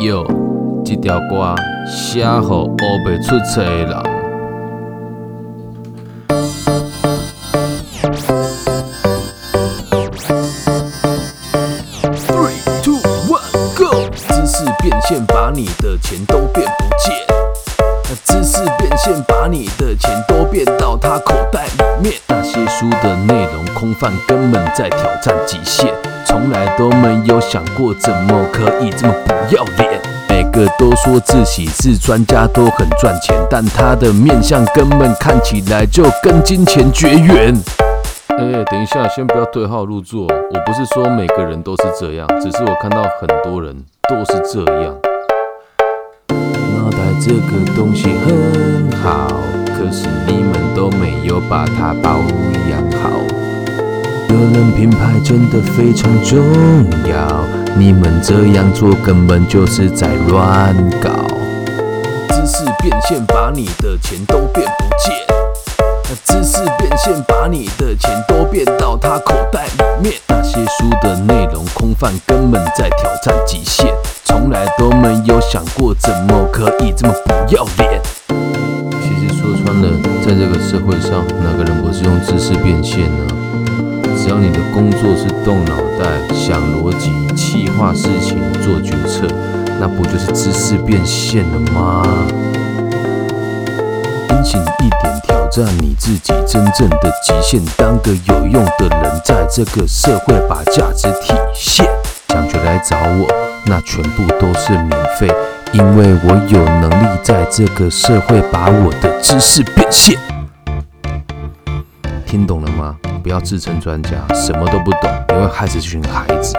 哟，这条歌写给学不出册的人。Three, two, one, go！知识变现，把你的钱都变不见。知识变现，把你的钱都变到他口袋里面。那些书的内容空泛，根本在挑战极限，从来都没有想过怎么可以这么不要脸。每个都说自己是专家，都很赚钱，但他的面相根本看起来就跟金钱绝缘。哎、等一下，先不要对号入座。我不是说每个人都是这样，只是我看到很多人都是这样。脑袋这个东西很好，可是你们都没有把它保养好。个人品牌真的非常重要，你们这样做根本就是在乱搞。知识变现，把你的钱都变不见。知识变现，把你的钱都变到他口袋里面。那些书的内容空泛，根本在挑战极限，从来都没有想过怎么可以这么不要脸。在这个社会上，哪个人不是用知识变现呢？只要你的工作是动脑袋、想逻辑、气化事情、做决策，那不就是知识变现了吗？清醒一点，挑战你自己真正的极限，当个有用的人，在这个社会把价值体现。想就来找我，那全部都是免费，因为我有能力在这个社会把我的知识变现。听懂了吗？不要自称专家，什么都不懂，你会害死这群孩子。